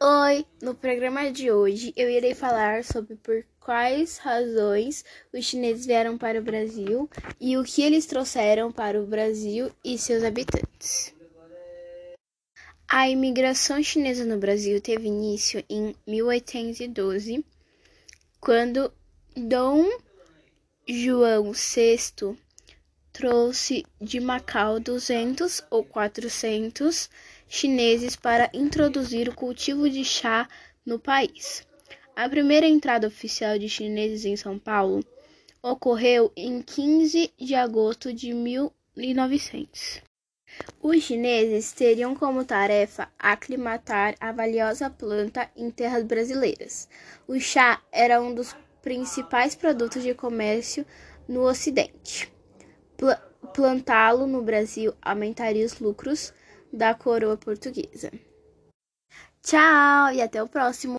Oi! No programa de hoje eu irei falar sobre por quais razões os chineses vieram para o Brasil e o que eles trouxeram para o Brasil e seus habitantes. A imigração chinesa no Brasil teve início em 1812, quando Dom João VI trouxe de Macau duzentos ou quatrocentos chineses para introduzir o cultivo de chá no país. A primeira entrada oficial de chineses em São Paulo ocorreu em 15 de agosto de 1900. Os chineses teriam como tarefa aclimatar a valiosa planta em terras brasileiras. O chá era um dos principais produtos de comércio no Ocidente plantá-lo no Brasil aumentaria os lucros da coroa portuguesa. Tchau e até o próximo!